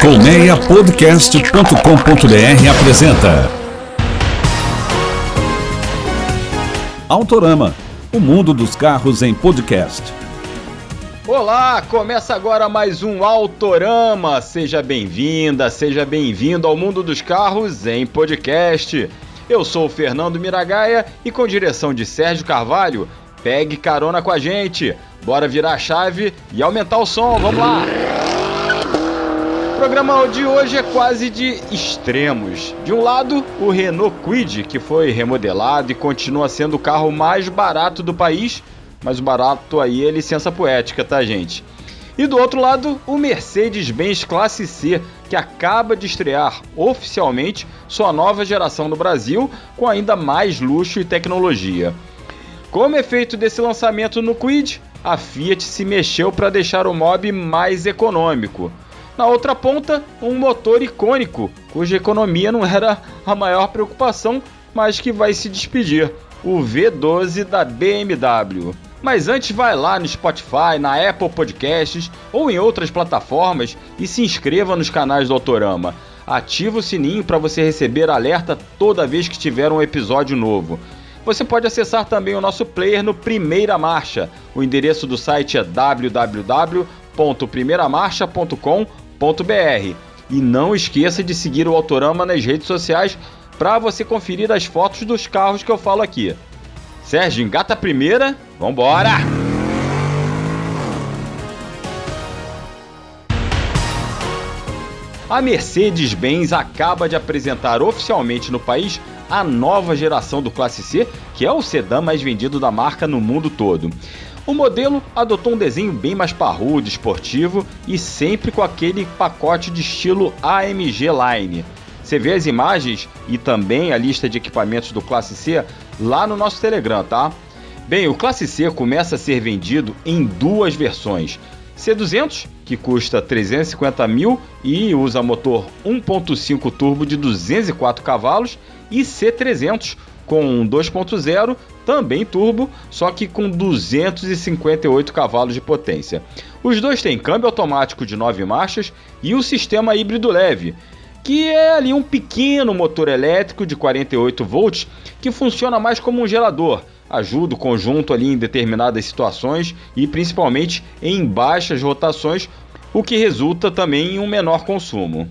Colmeiapodcast.com.br apresenta Autorama, o mundo dos carros em podcast. Olá, começa agora mais um Autorama. Seja bem-vinda, seja bem-vindo ao mundo dos carros em podcast. Eu sou o Fernando Miragaia e com direção de Sérgio Carvalho, pegue carona com a gente. Bora virar a chave e aumentar o som, vamos lá! Programa de hoje é quase de extremos. De um lado, o Renault Kwid, que foi remodelado e continua sendo o carro mais barato do país, mas o barato aí é licença poética, tá, gente? E do outro lado, o Mercedes-Benz Classe C, que acaba de estrear oficialmente sua nova geração no Brasil, com ainda mais luxo e tecnologia. Como efeito desse lançamento no Quid, a Fiat se mexeu para deixar o mob mais econômico. Na outra ponta, um motor icônico, cuja economia não era a maior preocupação, mas que vai se despedir, o V12 da BMW. Mas antes vai lá no Spotify, na Apple Podcasts ou em outras plataformas e se inscreva nos canais do Autorama. Ativa o sininho para você receber alerta toda vez que tiver um episódio novo. Você pode acessar também o nosso player no Primeira Marcha. O endereço do site é www.primeiramarcha.com.br e não esqueça de seguir o Autorama nas redes sociais para você conferir as fotos dos carros que eu falo aqui. Sérgio, engata a primeira, vambora! A Mercedes-Benz acaba de apresentar oficialmente no país a nova geração do Classe C, que é o sedã mais vendido da marca no mundo todo. O modelo adotou um desenho bem mais parrudo, esportivo e sempre com aquele pacote de estilo AMG Line. Você vê as imagens e também a lista de equipamentos do Classe C lá no nosso Telegram, tá? Bem, o Classe C começa a ser vendido em duas versões. C200, que custa 350 mil e usa motor 1.5 turbo de 204 cavalos, e C300, com 2.0, também turbo, só que com 258 cavalos de potência. Os dois têm câmbio automático de 9 marchas e o sistema híbrido leve, que é ali um pequeno motor elétrico de 48 volts que funciona mais como um gerador, ajuda o conjunto ali em determinadas situações e principalmente em baixas rotações, o que resulta também em um menor consumo.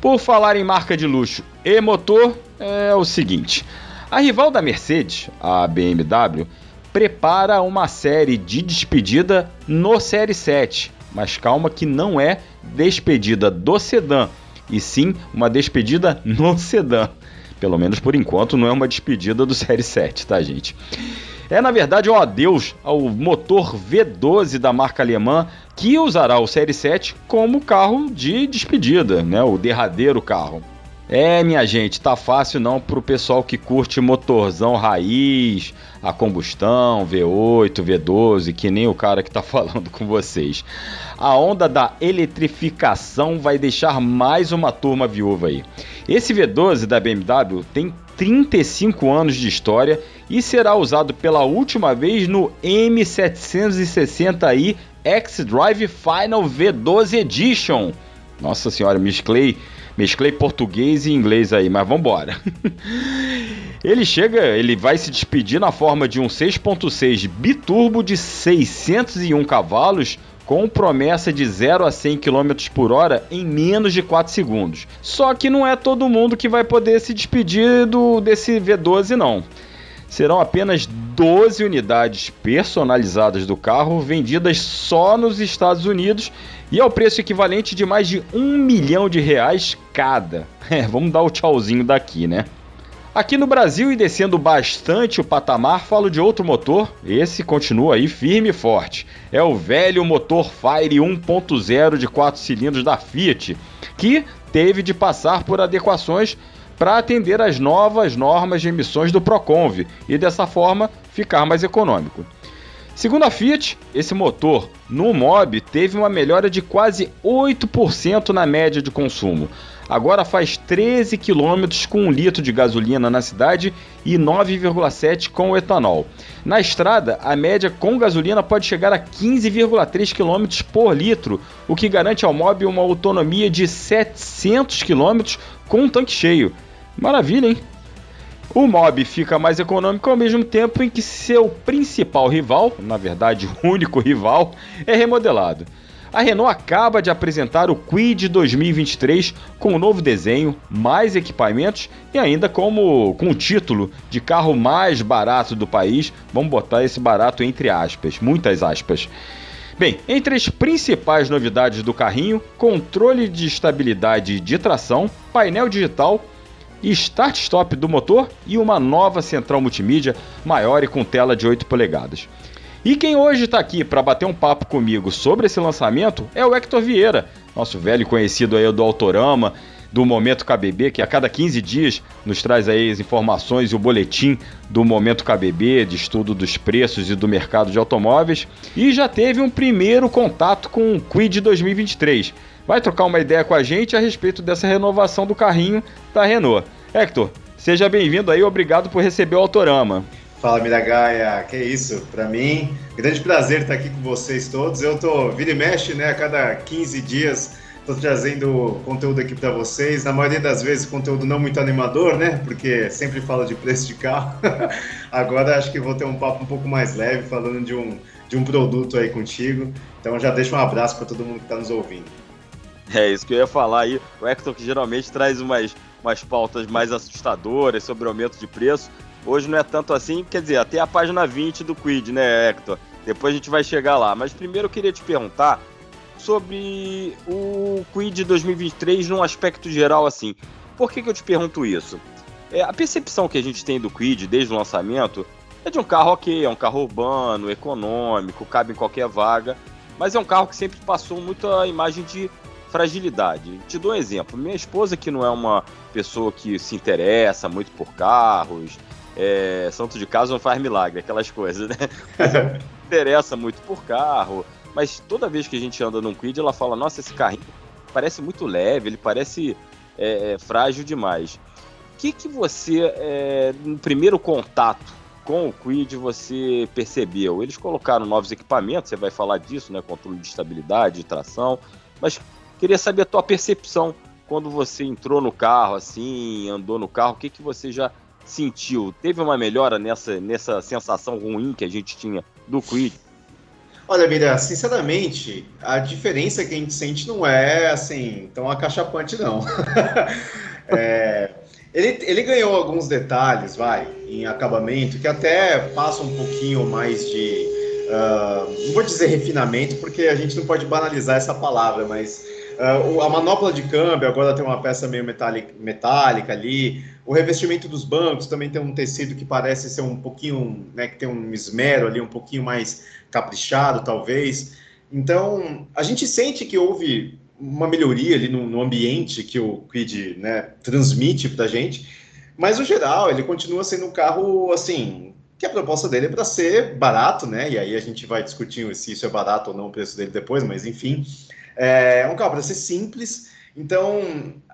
Por falar em marca de luxo e motor, é o seguinte: a rival da Mercedes, a BMW, prepara uma série de despedida no Série 7, mas calma que não é despedida do sedã, e sim uma despedida no sedã. Pelo menos por enquanto não é uma despedida do Série 7, tá, gente? É na verdade um adeus ao motor V12 da marca alemã que usará o Série 7 como carro de despedida, né? O derradeiro carro. É, minha gente, tá fácil não pro pessoal que curte motorzão raiz, a combustão, V8, V12, que nem o cara que tá falando com vocês. A onda da eletrificação vai deixar mais uma turma viúva aí. Esse V12 da BMW tem 35 anos de história e será usado pela última vez no M760i X-Drive Final V12 Edition. Nossa senhora, mesclei Mesclei português e inglês aí, mas vambora. ele chega, ele vai se despedir na forma de um 6.6 biturbo de 601 cavalos com promessa de 0 a 100 km por hora em menos de 4 segundos. Só que não é todo mundo que vai poder se despedir do, desse V12 não. Serão apenas 12 unidades personalizadas do carro vendidas só nos Estados Unidos e ao preço equivalente de mais de um milhão de reais cada. É, vamos dar o tchauzinho daqui, né? Aqui no Brasil e descendo bastante o patamar, falo de outro motor, esse continua aí firme e forte. É o velho motor Fire 1.0 de 4 cilindros da Fiat, que teve de passar por adequações para atender às novas normas de emissões do Proconv e dessa forma ficar mais econômico. Segundo a Fiat, esse motor no Mob teve uma melhora de quase 8% na média de consumo. Agora faz 13 km com 1 litro de gasolina na cidade e 9,7 com etanol. Na estrada, a média com gasolina pode chegar a 15,3 km por litro, o que garante ao Mob uma autonomia de 700 km com um tanque cheio. Maravilha, hein? O Mob fica mais econômico ao mesmo tempo em que seu principal rival, na verdade o único rival, é remodelado. A Renault acaba de apresentar o Kwid 2023 com um novo desenho, mais equipamentos e ainda como com o título de carro mais barato do país. Vamos botar esse barato entre aspas, muitas aspas. Bem, entre as principais novidades do carrinho, controle de estabilidade de tração, painel digital, start-stop do motor e uma nova central multimídia maior e com tela de 8 polegadas. E quem hoje está aqui para bater um papo comigo sobre esse lançamento é o Hector Vieira, nosso velho conhecido aí do Autorama, do Momento KBB, que a cada 15 dias nos traz aí as informações e o boletim do Momento KBB, de estudo dos preços e do mercado de automóveis, e já teve um primeiro contato com o Quid 2023 vai trocar uma ideia com a gente a respeito dessa renovação do carrinho da Renault. Hector, seja bem-vindo aí, obrigado por receber o Autorama. Fala, Miragaia, que isso, para mim, grande prazer estar aqui com vocês todos. Eu tô vira e mexe, né, a cada 15 dias Estou trazendo conteúdo aqui para vocês. Na maioria das vezes, conteúdo não muito animador, né? Porque sempre falo de preço de carro. Agora acho que vou ter um papo um pouco mais leve, falando de um, de um produto aí contigo. Então já deixo um abraço para todo mundo que está nos ouvindo. É isso que eu ia falar aí. O Hector que geralmente traz umas, umas pautas mais assustadoras sobre aumento de preço. Hoje não é tanto assim, quer dizer, até a página 20 do Quid, né, Hector? Depois a gente vai chegar lá. Mas primeiro eu queria te perguntar sobre o Quid 2023 num aspecto geral assim. Por que, que eu te pergunto isso? É, a percepção que a gente tem do Quid desde o lançamento é de um carro ok, é um carro urbano, econômico, cabe em qualquer vaga, mas é um carro que sempre passou muito a imagem de fragilidade. Te dou um exemplo. Minha esposa, que não é uma pessoa que se interessa muito por carros, é, santo de casa não faz milagre, aquelas coisas, né? interessa muito por carro, mas toda vez que a gente anda num Quid, ela fala: Nossa, esse carrinho parece muito leve, ele parece é, é frágil demais. O que, que você, é, no primeiro contato com o Quid, você percebeu? Eles colocaram novos equipamentos, você vai falar disso, né? Controle de estabilidade, de tração, mas Queria saber a tua percepção quando você entrou no carro, assim, andou no carro, o que, que você já sentiu? Teve uma melhora nessa, nessa sensação ruim que a gente tinha do Quid? Olha, Mira, sinceramente, a diferença que a gente sente não é assim tão acachapante, não. é, ele, ele ganhou alguns detalhes, vai, em acabamento, que até passam um pouquinho mais de. Uh, não vou dizer refinamento, porque a gente não pode banalizar essa palavra, mas Uh, a manopla de câmbio agora tem uma peça meio metálica, metálica ali. O revestimento dos bancos também tem um tecido que parece ser um pouquinho, né, que tem um esmero ali, um pouquinho mais caprichado, talvez. Então, a gente sente que houve uma melhoria ali no, no ambiente que o Quid né, transmite para a gente, mas no geral ele continua sendo um carro assim que a proposta dele é para ser barato, né? E aí a gente vai discutir se isso é barato ou não o preço dele depois, mas enfim. É um carro para ser simples, então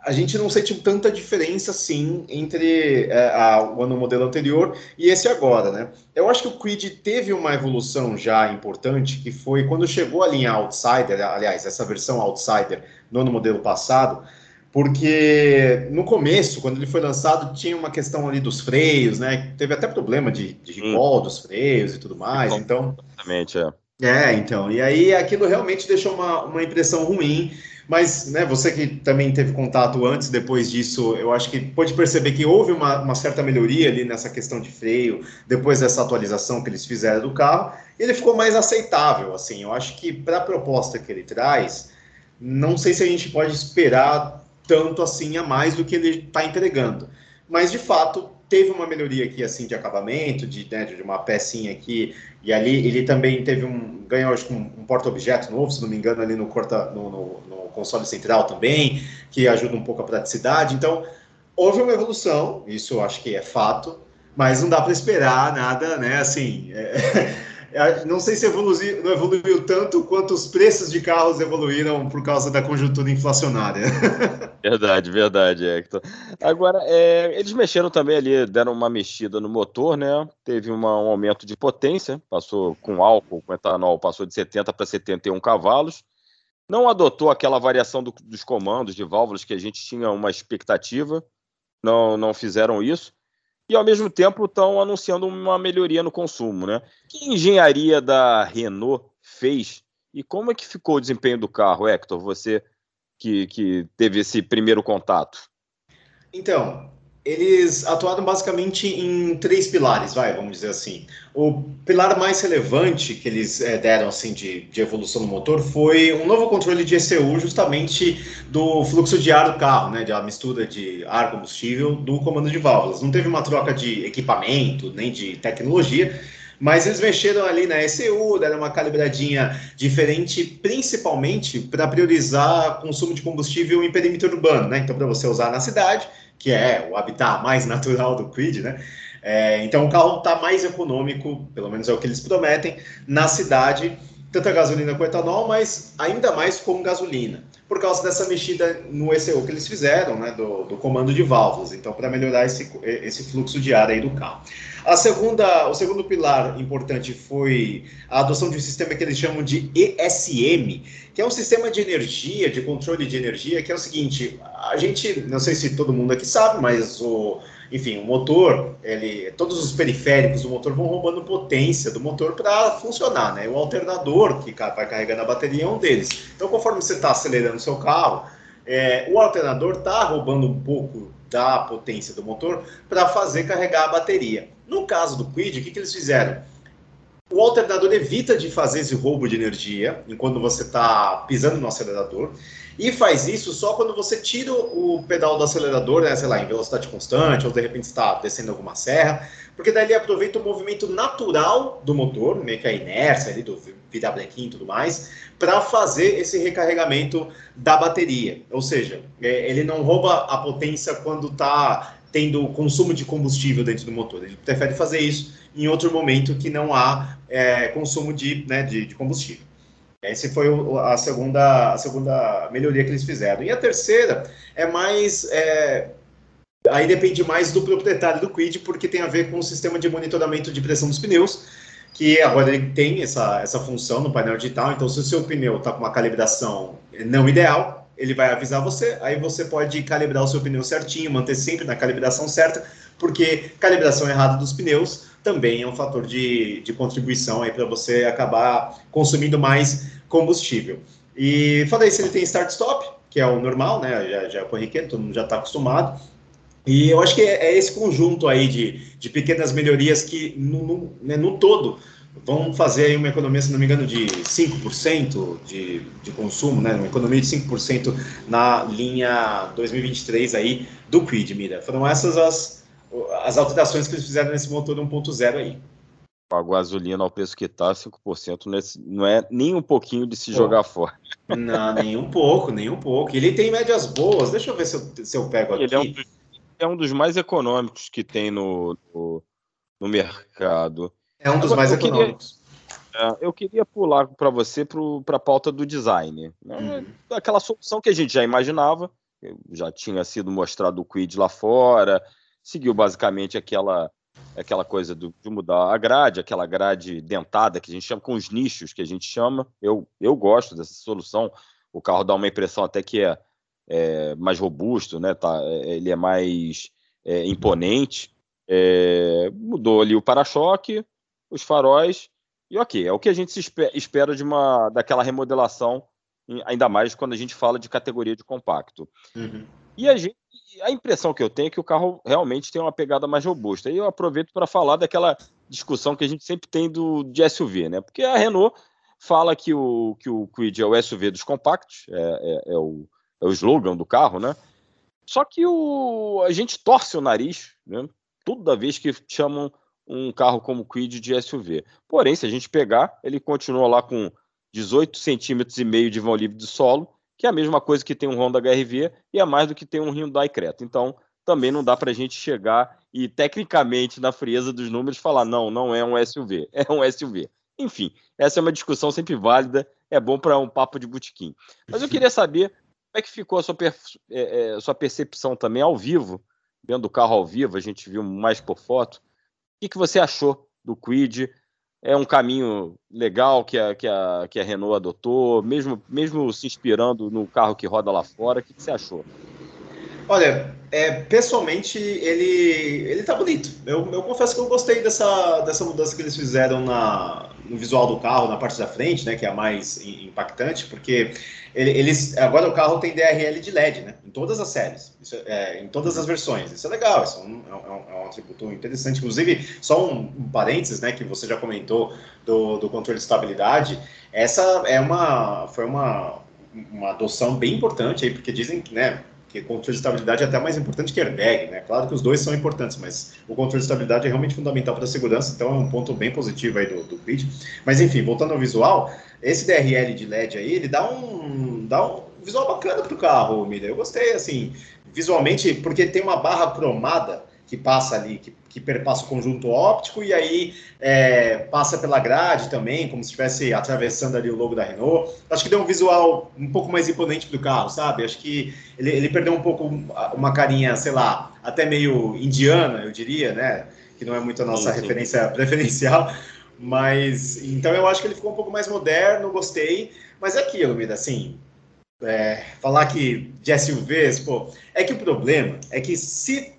a gente não sente tanta diferença assim entre é, a, o ano modelo anterior e esse agora, né? Eu acho que o Quid teve uma evolução já importante, que foi quando chegou a linha Outsider, aliás, essa versão Outsider no ano modelo passado, porque no começo, quando ele foi lançado, tinha uma questão ali dos freios, né? Teve até problema de, de recall hum. dos freios e tudo mais, então... Exatamente, é. É, então, e aí aquilo realmente deixou uma, uma impressão ruim, mas né, você que também teve contato antes, depois disso, eu acho que pode perceber que houve uma, uma certa melhoria ali nessa questão de freio, depois dessa atualização que eles fizeram do carro, e ele ficou mais aceitável, assim, eu acho que para a proposta que ele traz, não sei se a gente pode esperar tanto assim a mais do que ele está entregando, mas de fato teve uma melhoria aqui assim de acabamento, de, né, de uma pecinha aqui e ali. Ele também teve um ganhou acho que um, um porta-objeto novo, se não me engano, ali no, corta, no, no, no, console central também, que ajuda um pouco a praticidade. Então houve uma evolução, isso acho que é fato, mas não dá para esperar nada, né? Assim, É, não sei se evoluiu, não evoluiu tanto quanto os preços de carros evoluíram por causa da conjuntura inflacionária. Verdade, verdade, Hector. Agora, é, eles mexeram também ali, deram uma mexida no motor, né? Teve uma, um aumento de potência, passou com álcool, com etanol, passou de 70 para 71 cavalos. Não adotou aquela variação do, dos comandos de válvulas que a gente tinha uma expectativa, não, não fizeram isso e ao mesmo tempo estão anunciando uma melhoria no consumo, né? Que engenharia da Renault fez e como é que ficou o desempenho do carro, Hector? Você que, que teve esse primeiro contato. Então, eles atuaram basicamente em três pilares, vai, vamos dizer assim. O pilar mais relevante que eles é, deram assim de, de, evolução do motor foi um novo controle de ECU, justamente do fluxo de ar do carro, né, da mistura de ar combustível do comando de válvulas. Não teve uma troca de equipamento nem de tecnologia, mas eles mexeram ali na ECU, deram uma calibradinha diferente, principalmente para priorizar consumo de combustível em perímetro urbano, né? Então, para você usar na cidade que é o habitat mais natural do Quid, né? É, então o carro está mais econômico, pelo menos é o que eles prometem, na cidade, tanto a gasolina quanto etanol, mas ainda mais com gasolina, por causa dessa mexida no ECU que eles fizeram, né, do, do comando de válvulas, então para melhorar esse, esse fluxo de ar aí do carro. A segunda, o segundo pilar importante foi a adoção de um sistema que eles chamam de ESM, que é um sistema de energia, de controle de energia, que é o seguinte, a gente, não sei se todo mundo aqui sabe, mas o enfim, o motor, ele, todos os periféricos do motor vão roubando potência do motor para funcionar, né? O alternador que vai carregando a bateria é um deles. Então, conforme você está acelerando seu carro, é, o alternador está roubando um pouco da potência do motor para fazer carregar a bateria. No caso do Quid, o que, que eles fizeram? O alternador evita de fazer esse roubo de energia enquanto você está pisando no acelerador e faz isso só quando você tira o pedal do acelerador, né, sei lá, em velocidade constante ou de repente está descendo alguma serra, porque daí ele aproveita o movimento natural do motor, meio que a inércia ali do virar brequim e tudo mais, para fazer esse recarregamento da bateria. Ou seja, é, ele não rouba a potência quando está tendo consumo de combustível dentro do motor. Ele prefere fazer isso em outro momento que não há é, consumo de, né, de, de combustível. Essa foi a segunda, a segunda melhoria que eles fizeram. E a terceira é mais. É, aí depende mais do proprietário do Quid, porque tem a ver com o sistema de monitoramento de pressão dos pneus, que agora ele tem essa, essa função no painel digital. Então, se o seu pneu está com uma calibração não ideal, ele vai avisar você, aí você pode calibrar o seu pneu certinho, manter sempre na calibração certa, porque calibração errada dos pneus também é um fator de, de contribuição aí para você acabar consumindo mais combustível. E falei se ele tem start-stop, que é o normal, né? Já, já é corriqueiro, todo mundo já está acostumado. E eu acho que é, é, esse conjunto aí de, de pequenas melhorias que, no, no, né, no todo, vão fazer aí uma economia, se não me engano, de 5% de, de consumo, né? Uma economia de 5% na linha 2023 aí do Quid, Mira. Foram essas as, as alterações que eles fizeram nesse motor 1.0 aí. A gasolina ao preço que está, 5% não é, não é nem um pouquinho de se Pô. jogar fora. Não, nem um pouco, nem um pouco. Ele tem médias boas, deixa eu ver se eu, se eu pego aqui. Ele é um, dos, é um dos mais econômicos que tem no, no, no mercado. É um dos Agora, mais eu econômicos. Queria, é, eu queria pular para você para a pauta do design. Né? Uhum. Aquela solução que a gente já imaginava, já tinha sido mostrado o Quid lá fora, seguiu basicamente aquela aquela coisa do, de mudar a grade, aquela grade dentada que a gente chama com os nichos que a gente chama. Eu, eu gosto dessa solução. O carro dá uma impressão até que é, é mais robusto, né? Tá, é, ele é mais é, imponente. É, mudou ali o para-choque, os faróis e ok, é o que a gente espera de uma daquela remodelação, ainda mais quando a gente fala de categoria de compacto. Uhum. E a gente a impressão que eu tenho é que o carro realmente tem uma pegada mais robusta. E eu aproveito para falar daquela discussão que a gente sempre tem do, de SUV, né? Porque a Renault fala que o, que o Quid é o SUV dos compactos, é, é, é, o, é o slogan do carro, né? Só que o, a gente torce o nariz, né? Toda vez que chamam um carro como Quid de SUV. Porém, se a gente pegar, ele continua lá com 18 centímetros e meio de vão livre de solo que é a mesma coisa que tem um Honda HRV e é mais do que tem um Hyundai Creta. Então, também não dá para a gente chegar e, tecnicamente, na frieza dos números, falar, não, não é um SUV, é um SUV. Enfim, essa é uma discussão sempre válida, é bom para um papo de botequim. Mas eu queria saber como é que ficou a sua, per é, é, sua percepção também ao vivo, vendo o carro ao vivo, a gente viu mais por foto. O que, que você achou do Quid? É um caminho legal que a, que a, que a Renault adotou, mesmo, mesmo se inspirando no carro que roda lá fora. O que, que você achou? Olha, é, pessoalmente ele ele tá bonito. Eu, eu confesso que eu gostei dessa, dessa mudança que eles fizeram na, no visual do carro, na parte da frente, né, que é a mais impactante, porque eles agora o carro tem DRL de LED, né, em todas as séries, é, em todas as versões. Isso é legal, isso é um, é um, é um atributo interessante. Inclusive, só um, um, parênteses, né, que você já comentou do, do controle de estabilidade. Essa é uma foi uma uma adoção bem importante aí, porque dizem que, né, que controle de estabilidade é até mais importante que airbag, né? Claro que os dois são importantes, mas o controle de estabilidade é realmente fundamental para a segurança, então é um ponto bem positivo aí do, do. Mas enfim, voltando ao visual, esse DRL de LED aí, ele dá um, dá um visual bacana para o carro, Miriam. Eu gostei, assim, visualmente, porque tem uma barra cromada que passa ali, que, que perpassa o conjunto óptico e aí é, passa pela grade também, como se estivesse atravessando ali o logo da Renault. Acho que deu um visual um pouco mais imponente para o carro, sabe? Acho que ele, ele perdeu um pouco uma carinha, sei lá, até meio indiana, eu diria, né? Que não é muito a nossa sim. referência preferencial. Mas, então eu acho que ele ficou um pouco mais moderno, gostei. Mas é aquilo, Mida, assim, é, falar que de SUVs, pô, é que o problema é que se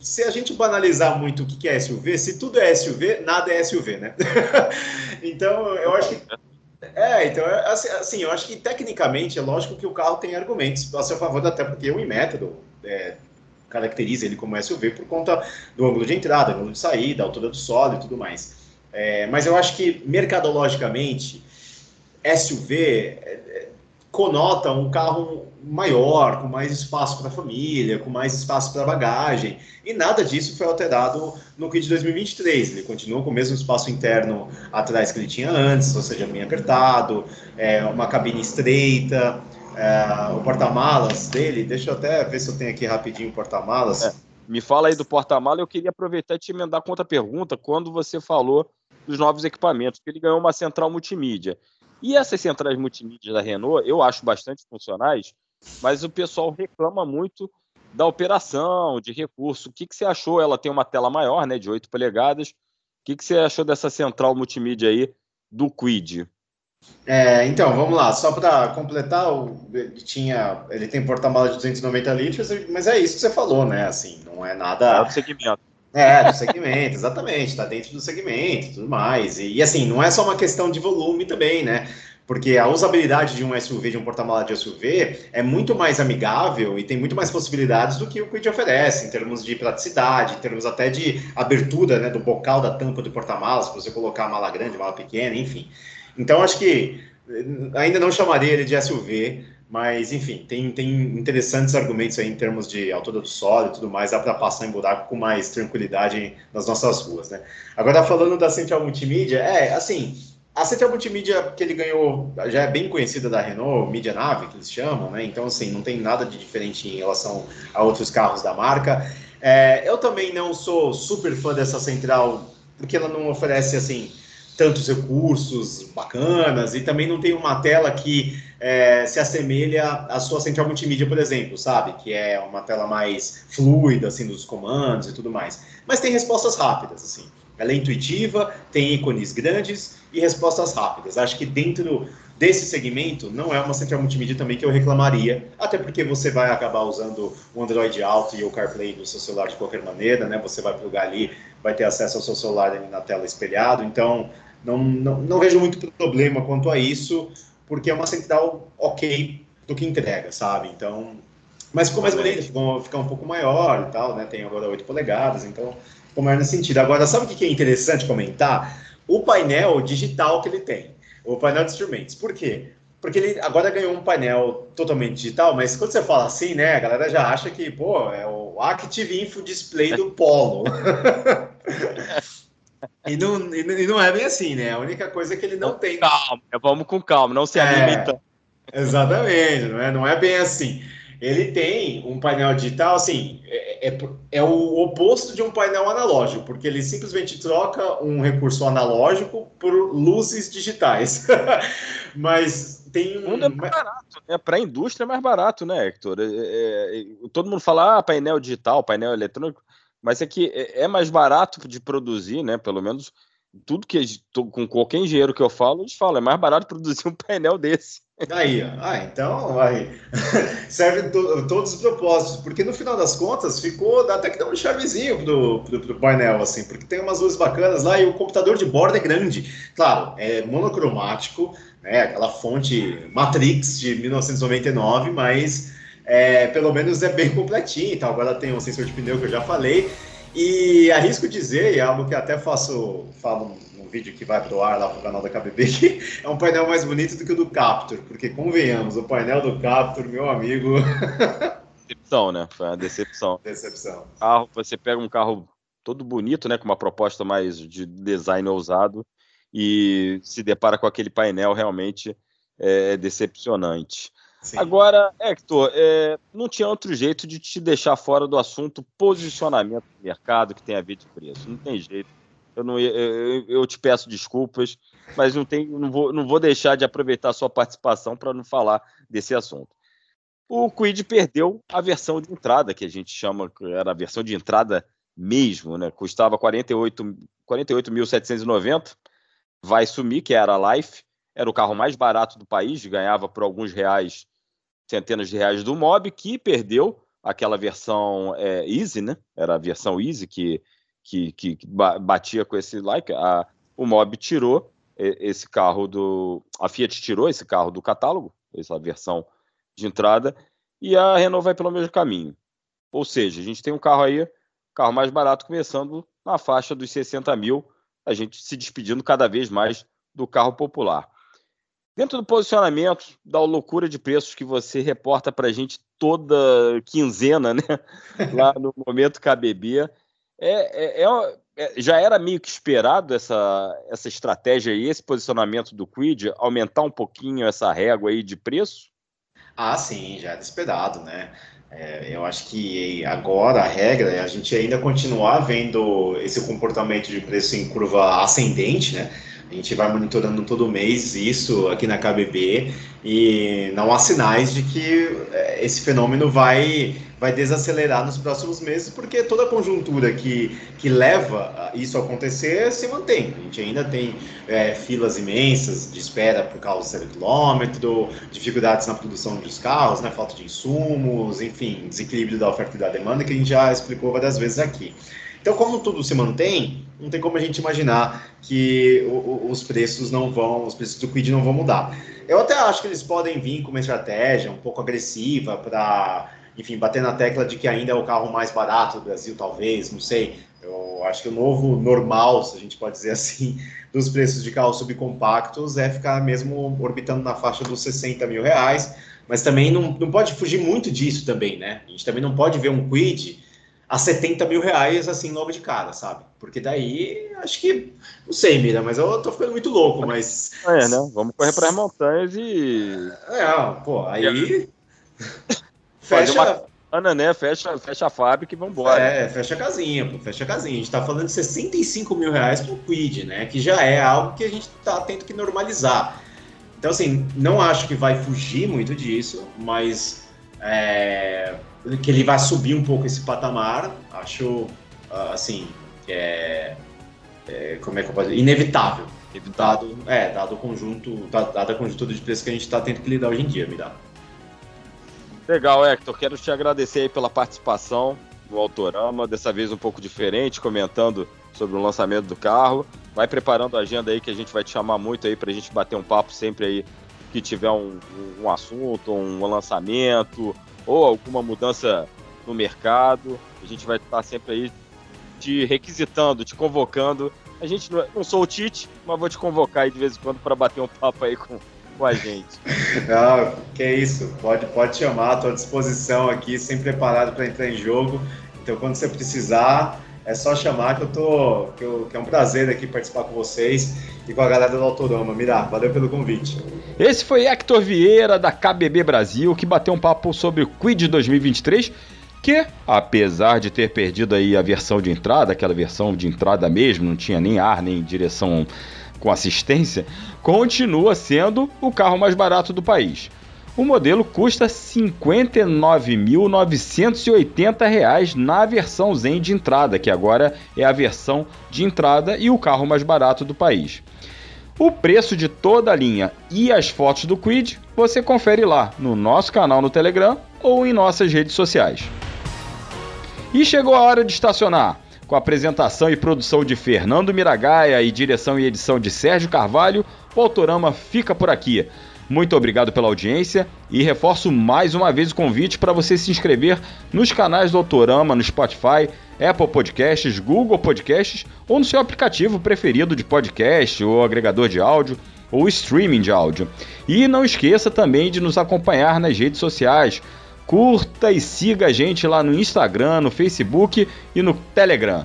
se a gente banalizar muito o que é SUV, se tudo é SUV, nada é SUV, né? então, eu acho que. É, então, é, assim, assim, eu acho que tecnicamente é lógico que o carro tem argumentos a seu favor, até porque o iMétodo é, caracteriza ele como SUV por conta do ângulo de entrada, ângulo de saída, altura do solo e tudo mais. É, mas eu acho que mercadologicamente, SUV conota um carro maior, com mais espaço para a família, com mais espaço para bagagem. E nada disso foi alterado no kit 2023. Ele continuou com o mesmo espaço interno atrás que ele tinha antes, ou seja, bem apertado, é, uma cabine estreita, é, o porta-malas dele. Deixa eu até ver se eu tenho aqui rapidinho o porta-malas. É, me fala aí do porta-malas. Eu queria aproveitar e te emendar com outra pergunta. Quando você falou dos novos equipamentos, que ele ganhou uma central multimídia. E essas centrais multimídia da Renault, eu acho bastante funcionais, mas o pessoal reclama muito da operação, de recurso. O que, que você achou? Ela tem uma tela maior, né, de 8 polegadas. O que, que você achou dessa central multimídia aí do Quid? É, então, vamos lá, só para completar, ele, tinha, ele tem porta-malas de 290 litros, mas é isso que você falou, né? Assim, não é nada. É do segmento. É, do segmento, exatamente, está dentro do segmento tudo mais. E, e, assim, não é só uma questão de volume também, né? Porque a usabilidade de um SUV, de um porta-mala de SUV, é muito mais amigável e tem muito mais possibilidades do que o Quid oferece, em termos de praticidade, em termos até de abertura né, do bocal da tampa do porta-malas, para você colocar a mala grande, a mala pequena, enfim. Então, acho que eh, ainda não chamaria ele de SUV, mas, enfim, tem, tem interessantes argumentos aí em termos de altura do solo e tudo mais, dá para passar em buraco com mais tranquilidade nas nossas ruas, né? Agora, falando da Central Multimídia, é, assim, a Central Multimídia que ele ganhou já é bem conhecida da Renault, Media Nave, que eles chamam, né? Então, assim, não tem nada de diferente em relação a outros carros da marca. É, eu também não sou super fã dessa central, porque ela não oferece, assim, tantos recursos bacanas e também não tem uma tela que é, se assemelha à sua central multimídia, por exemplo, sabe? Que é uma tela mais fluida, assim, dos comandos e tudo mais. Mas tem respostas rápidas, assim. Ela é intuitiva, tem ícones grandes e respostas rápidas. Acho que dentro desse segmento não é uma central multimídia também que eu reclamaria, até porque você vai acabar usando o Android Auto e o CarPlay do seu celular de qualquer maneira, né? Você vai plugar ali, vai ter acesso ao seu celular ali na tela espelhado, então não, não, não vejo muito problema quanto a isso, porque é uma central ok do que entrega, sabe? Então, mas ficou mais bonito, ficou, ficou um pouco maior e tal, né? Tem agora 8 polegadas, então ficou maior nesse sentido. Agora, sabe o que é interessante comentar? O painel digital que ele tem, o painel de instrumentos. Por quê? Porque ele agora ganhou um painel totalmente digital, mas quando você fala assim, né, a galera já acha que, pô, é o Active Info Display do Polo. E não, e não é bem assim, né? A única coisa é que ele não tem. Calma, vamos com calma, não se é, Exatamente, não é, não é bem assim. Ele tem um painel digital, assim, é, é, é, é, o oposto de um painel analógico, porque ele simplesmente troca um recurso analógico por luzes digitais. Mas tem um. é mais barato, né? Para a indústria é mais barato, né, Hector? É, é, é, todo mundo fala, ah, painel digital, painel eletrônico, mas é que é, é mais barato de produzir, né? Pelo menos tudo que com qualquer engenheiro que eu falo, eles falam, é mais barato produzir um painel desse. Aí, ah, então aí. serve to, todos os propósitos, porque no final das contas ficou, até que dá um charmezinho pro, pro, pro, painel, assim, porque tem umas luzes bacanas lá e o computador de borda é grande. Claro, é monocromático, né, aquela fonte Matrix de 1999, mas é, pelo menos é bem completinho e tal. Agora tem um sensor de pneu que eu já falei. E arrisco dizer, e é algo que até faço, falo vídeo que vai pro ar lá pro canal da KBB, que é um painel mais bonito do que o do Capture, porque convenhamos, o painel do Capture, meu amigo. Decepção, né? Foi uma decepção. Decepção. Carro, você pega um carro todo bonito, né? Com uma proposta mais de design ousado e se depara com aquele painel realmente é, decepcionante. Sim. Agora, Hector, é, não tinha outro jeito de te deixar fora do assunto posicionamento do mercado que tem a ver de preço. Não tem jeito eu, não, eu, eu te peço desculpas, mas não, tem, não, vou, não vou deixar de aproveitar a sua participação para não falar desse assunto. O Quid perdeu a versão de entrada, que a gente chama, era a versão de entrada mesmo, né? Custava 48.790, 48 vai sumir, que era a Life, era o carro mais barato do país, ganhava por alguns reais, centenas de reais do Mob, que perdeu aquela versão é, Easy, né? Era a versão Easy que que, que, batia com esse like, a, o Mob tirou esse carro do. A Fiat tirou esse carro do catálogo, essa versão de entrada, e a Renault vai pelo mesmo caminho. Ou seja, a gente tem um carro aí, carro mais barato, começando na faixa dos 60 mil, a gente se despedindo cada vez mais do carro popular. Dentro do posicionamento, da loucura de preços que você reporta para a gente toda quinzena, né? Lá no momento KBB, é, é, é, é, já era meio que esperado essa, essa estratégia e esse posicionamento do Quid aumentar um pouquinho essa régua aí de preço? Ah, sim, já era esperado, né? É, eu acho que agora a regra é a gente ainda continuar vendo esse comportamento de preço em curva ascendente, né? A gente vai monitorando todo mês isso aqui na KBB e não há sinais de que é, esse fenômeno vai, vai desacelerar nos próximos meses, porque toda a conjuntura que, que leva isso a acontecer se mantém. A gente ainda tem é, filas imensas de espera por carro zero quilômetro, dificuldades na produção dos carros, né, falta de insumos, enfim, desequilíbrio da oferta e da demanda, que a gente já explicou várias vezes aqui. Então, como tudo se mantém, não tem como a gente imaginar que os preços não vão, os preços do Quid não vão mudar. Eu até acho que eles podem vir com uma estratégia um pouco agressiva para, enfim, bater na tecla de que ainda é o carro mais barato do Brasil, talvez, não sei. Eu acho que o novo normal, se a gente pode dizer assim, dos preços de carros subcompactos é ficar mesmo orbitando na faixa dos 60 mil reais, mas também não, não pode fugir muito disso também, né? A gente também não pode ver um Quid a 70 mil reais, assim, logo de cara, sabe? Porque daí, acho que, não sei, Mira, mas eu tô ficando muito louco, mas... É, né? Vamos correr para as montanhas e... É, pô, aí... fecha... Uma... Ana, né? Fecha, fecha a fábrica e vambora. É, fecha a casinha, pô, fecha a casinha. A gente tá falando de 65 mil reais pro Quid, né? Que já é algo que a gente tá tendo que normalizar. Então, assim, não acho que vai fugir muito disso, mas é, que ele vai subir um pouco esse patamar, acho, ah, assim, é, é, como é que eu posso dizer? Inevitável. Dado, é, dado o conjunto, dada a conjuntura de preço que a gente está tendo que lidar hoje em dia, me dá. Legal, Hector. Quero te agradecer aí pela participação no Autorama, dessa vez um pouco diferente, comentando sobre o lançamento do carro. Vai preparando a agenda aí que a gente vai te chamar muito aí para a gente bater um papo sempre aí que tiver um, um assunto, um lançamento ou alguma mudança no mercado. A gente vai estar sempre aí te requisitando, te convocando. A gente não, não sou o Tite, mas vou te convocar aí de vez em quando para bater um papo aí com, com a gente. Não, que é isso. Pode, pode chamar, estou à disposição aqui, sempre preparado para entrar em jogo. Então, quando você precisar, é só chamar que eu tô. Que, eu, que é um prazer aqui participar com vocês e com a galera do Autorama. Mirá, valeu pelo convite. Esse foi Hector Vieira, da KBB Brasil, que bateu um papo sobre o Quid 2023 que, apesar de ter perdido aí a versão de entrada, aquela versão de entrada mesmo, não tinha nem ar, nem direção com assistência, continua sendo o carro mais barato do país. O modelo custa R$ 59.980 na versão Zen de entrada, que agora é a versão de entrada e o carro mais barato do país. O preço de toda a linha e as fotos do Quid você confere lá no nosso canal no Telegram ou em nossas redes sociais. E chegou a hora de estacionar. Com a apresentação e produção de Fernando Miragaia e direção e edição de Sérgio Carvalho, o Autorama fica por aqui. Muito obrigado pela audiência e reforço mais uma vez o convite para você se inscrever nos canais do Autorama no Spotify, Apple Podcasts, Google Podcasts ou no seu aplicativo preferido de podcast ou agregador de áudio ou streaming de áudio. E não esqueça também de nos acompanhar nas redes sociais. Curta e siga a gente lá no Instagram, no Facebook e no Telegram.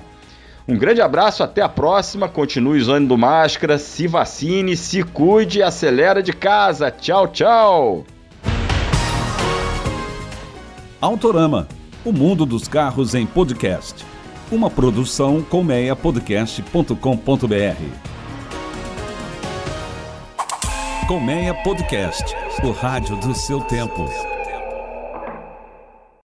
Um grande abraço, até a próxima. Continue usando máscara, se vacine, se cuide e acelera de casa. Tchau, tchau. Autorama, o mundo dos carros em podcast. Uma produção colmeiapodcast.com.br. Colmeia Podcast, o rádio do seu tempo.